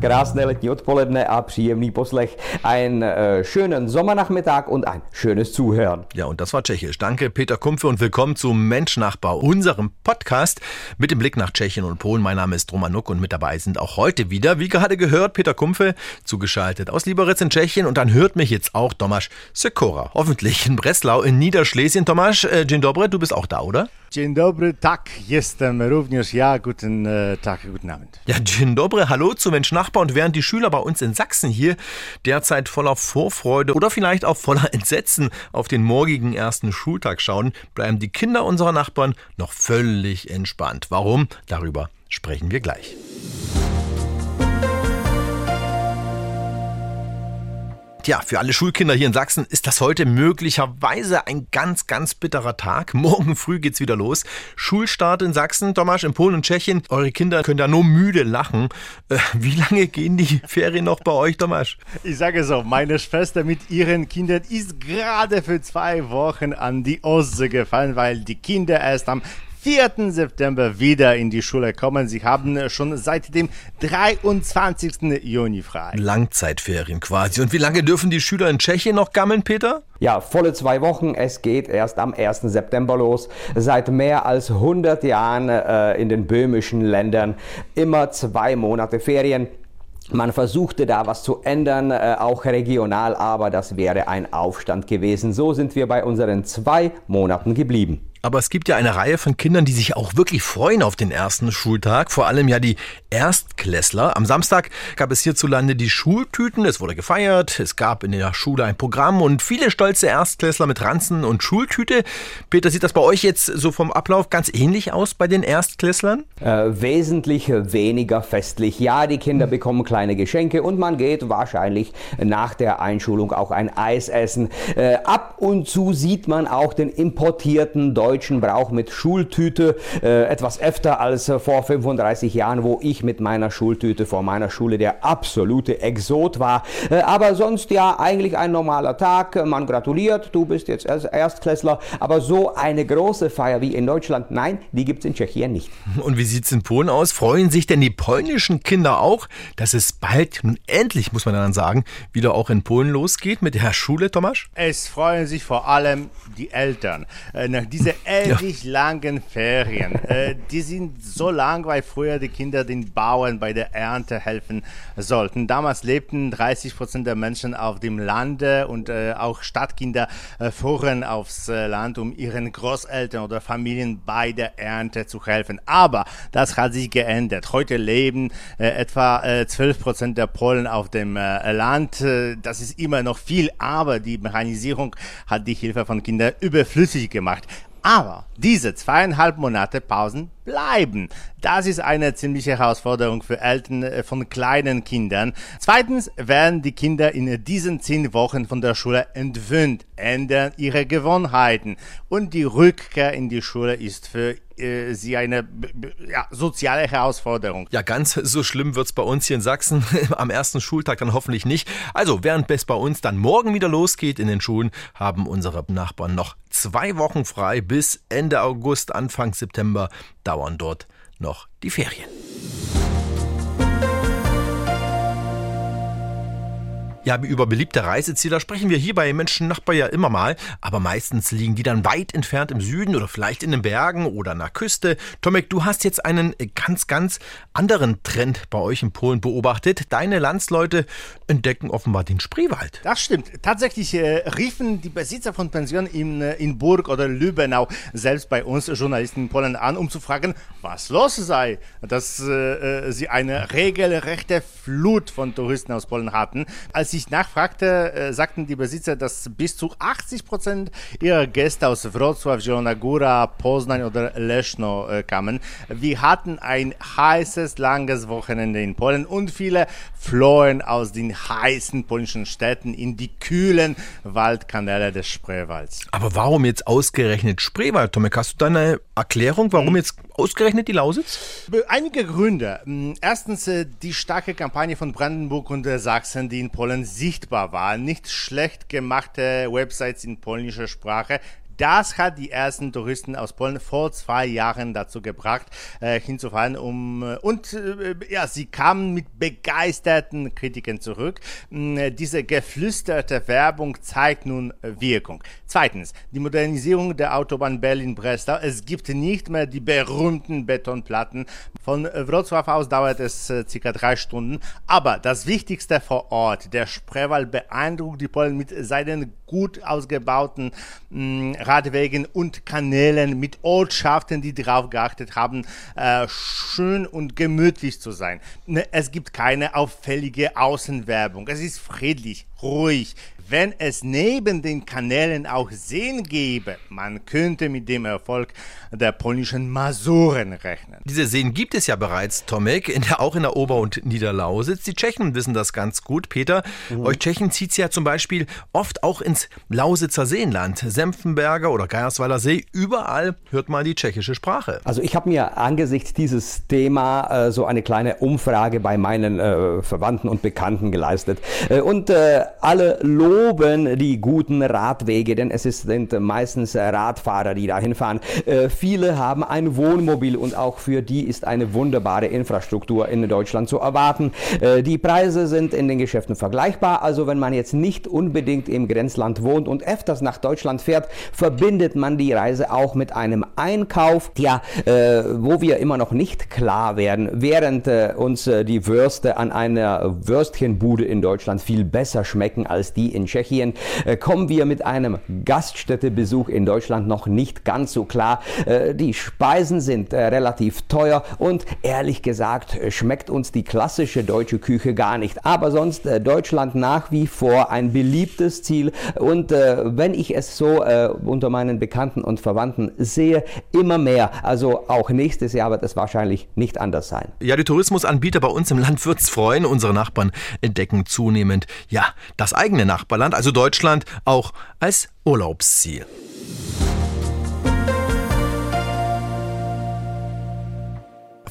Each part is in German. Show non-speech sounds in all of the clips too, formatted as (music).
Krásné letní odpoledne a příjemný poslech. Einen äh, schönen Sommernachmittag und ein schönes Zuhören. Ja, und das war Tschechisch. Danke, Peter Kumpfe, und willkommen zu Menschnachbau, unserem Podcast mit dem Blick nach Tschechien und Polen. Mein Name ist Romanuk und mit dabei sind auch heute wieder, wie gerade gehört, Peter Kumpfe, zugeschaltet aus Liberec in Tschechien. Und dann hört mich jetzt auch Tomasz Sekora, hoffentlich in Breslau in Niederschlesien. Tomasz, äh, dzień dobry, du bist auch da, oder? Dzień dobry, tak, jestem również ja. Guten äh, Tag, guten Abend. Ja, dzień dobry, hallo zu Mensch Nachbar. Und während die Schüler bei uns in Sachsen hier derzeit voller Vorfreude oder vielleicht auch voller (laughs) Entsetzen auf den morgigen ersten Schultag schauen, bleiben die Kinder unserer Nachbarn noch völlig entspannt. Warum? Darüber sprechen wir gleich. Tja, für alle Schulkinder hier in Sachsen ist das heute möglicherweise ein ganz, ganz bitterer Tag. (laughs) Morgen früh geht's wieder los. Schulstart in Sachsen, Tomasz, in Polen und Tschechien. Eure Kinder können da nur müde lachen. Äh, wie lange gehen die (laughs) Ferien noch bei euch, Tomasz? Ich sage so, meine Schwester mit ihren Kindern ist gerade für zwei Wochen an die Ostsee gefallen, weil die Kinder erst am 4. September wieder in die Schule kommen. Sie haben schon seit dem 23. Juni frei. Langzeitferien quasi. Und wie lange dürfen die Schüler in Tschechien noch gammeln, Peter? Ja, volle zwei Wochen. Es geht erst am 1. September los. Seit mehr als 100 Jahren äh, in den böhmischen Ländern immer zwei Monate Ferien. Man versuchte da was zu ändern, äh, auch regional, aber das wäre ein Aufstand gewesen. So sind wir bei unseren zwei Monaten geblieben. Aber es gibt ja eine Reihe von Kindern, die sich auch wirklich freuen auf den ersten Schultag. Vor allem ja die Erstklässler. Am Samstag gab es hierzulande die Schultüten. Es wurde gefeiert. Es gab in der Schule ein Programm und viele stolze Erstklässler mit Ranzen und Schultüte. Peter, sieht das bei euch jetzt so vom Ablauf ganz ähnlich aus bei den Erstklässlern? Äh, wesentlich weniger festlich. Ja, die Kinder bekommen kleine Geschenke und man geht wahrscheinlich nach der Einschulung auch ein Eis essen. Äh, ab und zu sieht man auch den importierten deutschen deutschen Brauch mit Schultüte, äh, etwas öfter als äh, vor 35 Jahren, wo ich mit meiner Schultüte vor meiner Schule der absolute Exot war. Äh, aber sonst ja eigentlich ein normaler Tag. Man gratuliert, du bist jetzt Erstklässler. Aber so eine große Feier wie in Deutschland, nein, die gibt es in Tschechien nicht. Und wie sieht es in Polen aus? Freuen sich denn die polnischen Kinder auch, dass es bald, nun endlich muss man dann sagen, wieder auch in Polen losgeht mit der Schule, Tomasz? Es freuen sich vor allem die Eltern. Nach dieser ewig ja. langen Ferien. Äh, die sind so lang, weil früher die Kinder den Bauern bei der Ernte helfen sollten. Damals lebten 30 Prozent der Menschen auf dem Lande und äh, auch Stadtkinder äh, fuhren aufs äh, Land, um ihren Großeltern oder Familien bei der Ernte zu helfen. Aber das hat sich geändert. Heute leben äh, etwa äh, 12 Prozent der Polen auf dem äh, Land. Äh, das ist immer noch viel, aber die Mechanisierung hat die Hilfe von Kindern überflüssig gemacht. Aber diese zweieinhalb Monate Pausen bleiben. Das ist eine ziemliche Herausforderung für Eltern äh, von kleinen Kindern. Zweitens werden die Kinder in diesen zehn Wochen von der Schule entwöhnt, ändern ihre Gewohnheiten und die Rückkehr in die Schule ist für äh, sie eine ja, soziale Herausforderung. Ja, ganz so schlimm wird's bei uns hier in Sachsen (laughs) am ersten Schultag dann hoffentlich nicht. Also, während es bei uns dann morgen wieder losgeht in den Schulen, haben unsere Nachbarn noch zwei Wochen frei bis Ende August, Anfang September dauern dort noch die Ferien. Ja, über beliebte Reiseziele sprechen wir hier bei Menschen Nachbar ja immer mal, aber meistens liegen die dann weit entfernt im Süden oder vielleicht in den Bergen oder an der Küste. Tomek, du hast jetzt einen ganz, ganz anderen Trend bei euch in Polen beobachtet. Deine Landsleute entdecken offenbar den Spreewald. Das stimmt. Tatsächlich äh, riefen die Besitzer von Pensionen in, äh, in Burg oder Lübenau selbst bei uns Journalisten in Polen an, um zu fragen, was los sei, dass äh, äh sie eine regelrechte Flut von Touristen aus Polen hatten. Als ich nachfragte, äh, sagten die Besitzer, dass bis zu 80 Prozent ihrer Gäste aus Wrocław, Zielona Góra, Poznań oder Leszno äh, kamen. Wir hatten ein heißes, langes Wochenende in Polen und viele flohen aus den heißen polnischen Städten in die kühlen Waldkanäle des Spreewalds. Aber warum jetzt ausgerechnet Spreewald, Tomek? Hast du da eine Erklärung, warum hm. jetzt ausgerechnet die Lausitz? Einige Gründe. Hm, erstens äh, die starke Kampagne von Brandenburg und Sachsen, die in Polen Sichtbar war. Nicht schlecht gemachte Websites in polnischer Sprache, das hat die ersten Touristen aus Polen vor zwei Jahren dazu gebracht, äh, hinzufahren. Um, äh, und äh, ja, sie kamen mit begeisterten Kritiken zurück. Äh, diese geflüsterte Werbung zeigt nun Wirkung. Zweitens, die Modernisierung der Autobahn Berlin-Breslau. Es gibt nicht mehr die berühmten Betonplatten. Von Wrocław aus dauert es äh, circa drei Stunden. Aber das Wichtigste vor Ort, der Spreewald beeindruckt die Polen mit seinen gut ausgebauten mh, Radwegen und Kanälen mit Ortschaften, die darauf geachtet haben, äh, schön und gemütlich zu sein. Ne, es gibt keine auffällige Außenwerbung. Es ist friedlich, ruhig, wenn es neben den Kanälen auch Seen gäbe, man könnte mit dem Erfolg der polnischen Masuren rechnen. Diese Seen gibt es ja bereits, Tomek, in der, auch in der Ober- und Niederlausitz. Die Tschechen wissen das ganz gut. Peter, mhm. euch Tschechen zieht es ja zum Beispiel oft auch ins Lausitzer Seenland, Senftenberger oder Geiersweiler See. Überall hört man die tschechische Sprache. Also ich habe mir angesichts dieses Thema äh, so eine kleine Umfrage bei meinen äh, Verwandten und Bekannten geleistet. Äh, und äh, alle loben die guten Radwege, denn es sind meistens Radfahrer, die dahin fahren. Äh, viele haben ein Wohnmobil und auch für die ist eine wunderbare Infrastruktur in Deutschland zu erwarten. Äh, die Preise sind in den Geschäften vergleichbar, also wenn man jetzt nicht unbedingt im Grenzland wohnt und öfters nach Deutschland fährt, verbindet man die Reise auch mit einem Einkauf, ja, äh, wo wir immer noch nicht klar werden, während uns die Würste an einer Würstchenbude in Deutschland viel besser schmecken als die in Tschechien, äh, kommen wir mit einem Gaststättebesuch in Deutschland noch nicht ganz so klar. Äh, die Speisen sind äh, relativ teuer und ehrlich gesagt schmeckt uns die klassische deutsche Küche gar nicht. Aber sonst Deutschland nach wie vor ein beliebtes Ziel und wenn ich es so unter meinen Bekannten und Verwandten sehe, immer mehr. Also auch nächstes Jahr wird es wahrscheinlich nicht anders sein. Ja, die Tourismusanbieter bei uns im Land wird es freuen. Unsere Nachbarn entdecken zunehmend, ja, das eigene Nachbarland, also Deutschland, auch als Urlaubsziel.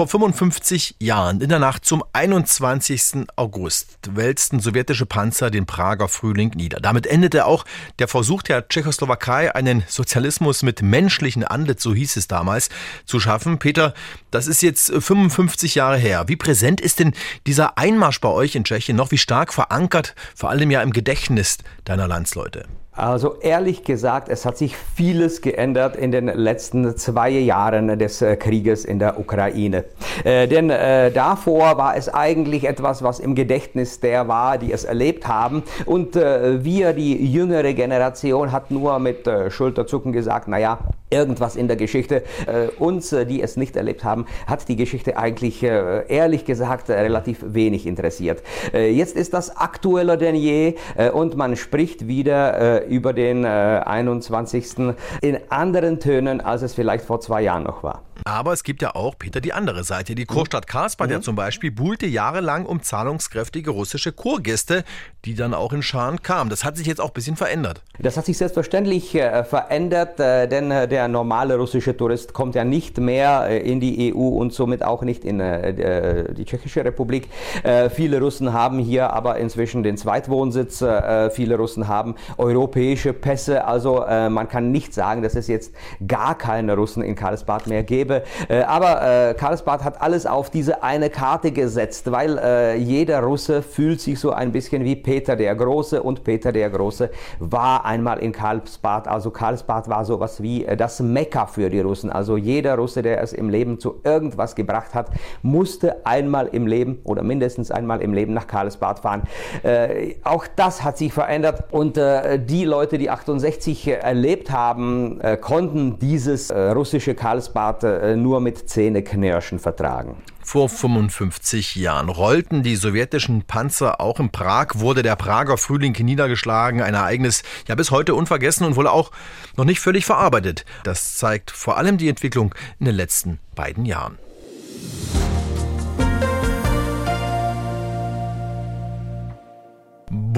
Vor 55 Jahren, in der Nacht zum 21. August, wälzten sowjetische Panzer den Prager Frühling nieder. Damit endete auch der Versuch der Tschechoslowakei, einen Sozialismus mit menschlichen Antlitz, so hieß es damals, zu schaffen. Peter, das ist jetzt 55 Jahre her. Wie präsent ist denn dieser Einmarsch bei euch in Tschechien noch? Wie stark verankert, vor allem ja im Gedächtnis deiner Landsleute? Also ehrlich gesagt, es hat sich vieles geändert in den letzten zwei Jahren des äh, Krieges in der Ukraine. Äh, denn äh, davor war es eigentlich etwas, was im Gedächtnis der war, die es erlebt haben. Und äh, wir, die jüngere Generation, hat nur mit äh, Schulterzucken gesagt, naja, irgendwas in der Geschichte. Äh, uns, die es nicht erlebt haben, hat die Geschichte eigentlich ehrlich gesagt relativ wenig interessiert. Jetzt ist das aktueller denn je und man spricht wieder über den 21. in anderen Tönen, als es vielleicht vor zwei Jahren noch war. Aber es gibt ja auch, Peter, die andere Seite. Die Kurstadt Karlsbad mhm. ja zum Beispiel buhlte jahrelang um zahlungskräftige russische Kurgäste, die dann auch in Scharen kamen. Das hat sich jetzt auch ein bisschen verändert. Das hat sich selbstverständlich äh, verändert, äh, denn äh, der normale russische Tourist kommt ja nicht mehr äh, in die EU und somit auch nicht in äh, die Tschechische Republik. Äh, viele Russen haben hier aber inzwischen den Zweitwohnsitz. viele Russen haben europäische Pässe. Also man kann nicht sagen, dass es jetzt gar keine Russen in Karlsbad mehr gäbe gäbe. Äh, aber äh, Karlsbad hat alles auf diese eine Karte gesetzt, weil äh, jeder Russe fühlt sich so ein bisschen wie Peter der Große und Peter der Große war einmal in Karlsbad. Also Karlsbad war sowas wie äh, das Mekka für die Russen. Also jeder Russe, der es im Leben zu irgendwas gebracht hat, musste einmal im Leben oder mindestens einmal im Leben nach Karlsbad fahren. Äh, auch das hat sich verändert und äh, die Leute, die 68 erlebt haben, konnten dieses russische Karlsbad äh, nur mit Zähneknirschen vertragen. Vor 55 Jahren rollten die sowjetischen Panzer auch in Prag, wurde der Prager Frühling niedergeschlagen, ein Ereignis ja bis heute unvergessen und wohl auch noch nicht völlig verarbeitet. Das zeigt vor allem die Entwicklung in den letzten beiden Jahren.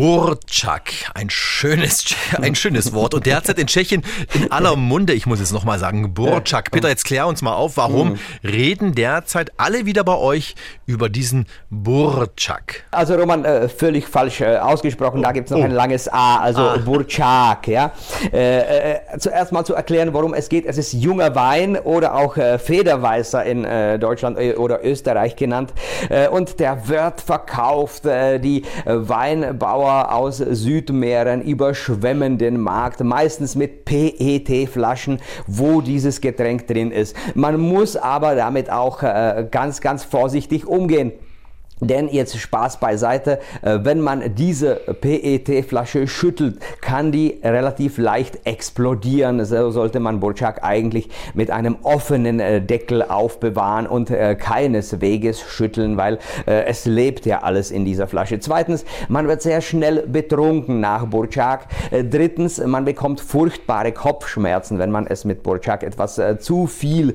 Burczak, ein schönes, (laughs) ein schönes Wort. Und derzeit in Tschechien in aller Munde, ich muss es nochmal sagen, Burczak. Peter, jetzt klär uns mal auf, warum mhm. reden derzeit alle wieder bei euch über diesen Burczak? Also Roman, äh, völlig falsch äh, ausgesprochen, da gibt es noch oh. ein langes A, also ah. Burczak. Ja? Äh, zuerst mal zu erklären, worum es geht. Es ist junger Wein oder auch Federweißer in Deutschland oder Österreich genannt. und der wird verkauft, die Wein Bauer aus Südmähren überschwemmen den Markt, meistens mit PET-Flaschen, wo dieses Getränk drin ist. Man muss aber damit auch äh, ganz, ganz vorsichtig umgehen. Denn jetzt Spaß beiseite, äh, wenn man diese PET-Flasche schüttelt, kann die relativ leicht explodieren. So sollte man Burchak eigentlich mit einem offenen äh, Deckel aufbewahren und äh, keinesweges schütteln, weil es lebt ja alles in dieser Flasche. Zweitens, man wird sehr schnell betrunken nach Burchak. Drittens, man bekommt furchtbare Kopfschmerzen, wenn man es mit Burchak etwas zu viel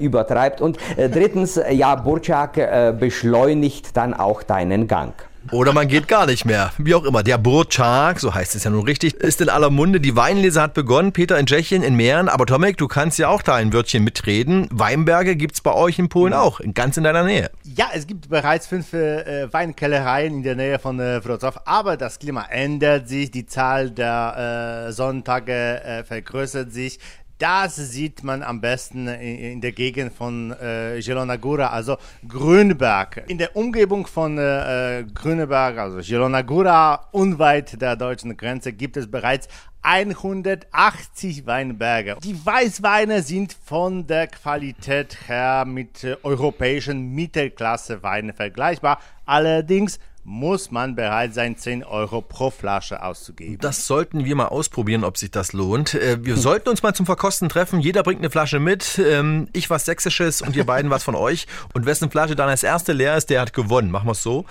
übertreibt. Und drittens, ja, Burchak beschleunigt dann dann auch deinen Gang. Oder man geht gar nicht mehr. Wie auch immer. Der Burczak, so heißt es ja nun richtig, ist in aller Munde. Die Weinlese hat begonnen. Peter in Tschechien, in Mähren. Aber Tomek, du kannst ja auch da ein Wörtchen mitreden. Weinberge gibt es bei euch in Polen auch, ganz in deiner Nähe. Ja, es gibt bereits fünf äh, Weinkellereien in der Nähe von äh, Wrocław. Aber das Klima ändert sich. Die Zahl der äh, Sonntage äh, vergrößert sich. Das sieht man am besten in der Gegend von äh, Góra, also Grünberg. In der Umgebung von äh, Grünberg, also Zielona Góra, unweit der deutschen Grenze, gibt es bereits 180 Weinberge. Die Weißweine sind von der Qualität her mit äh, europäischen Mittelklasse-Weinen vergleichbar. Allerdings muss man bereit sein, 10 Euro pro Flasche auszugeben. Das sollten wir mal ausprobieren, ob sich das lohnt. Äh, wir sollten uns mal zum Verkosten treffen. Jeder bringt eine Flasche mit. Ähm, ich was Sächsisches und ihr beiden was von euch. Und wessen Flasche dann als erste leer ist, der hat gewonnen. Machen wir es so.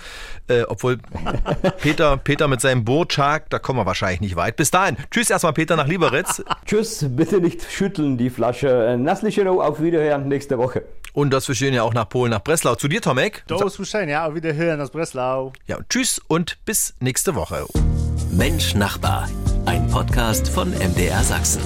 Äh, obwohl (laughs) Peter, Peter mit seinem Bootschak, da kommen wir wahrscheinlich nicht weit. Bis dahin. Tschüss erstmal Peter nach Lieberitz. Tschüss, bitte nicht schütteln die Flasche. Äh, Nasslichero, auf Wiederhören nächste Woche. Und das wir schön ja auch nach Polen, nach Breslau. Zu dir, Tomek. Do usłyszenia, ja, auf Wiederhören aus Breslau. Ja, und tschüss und bis nächste Woche. Mensch Nachbar, ein Podcast von MDR Sachsen.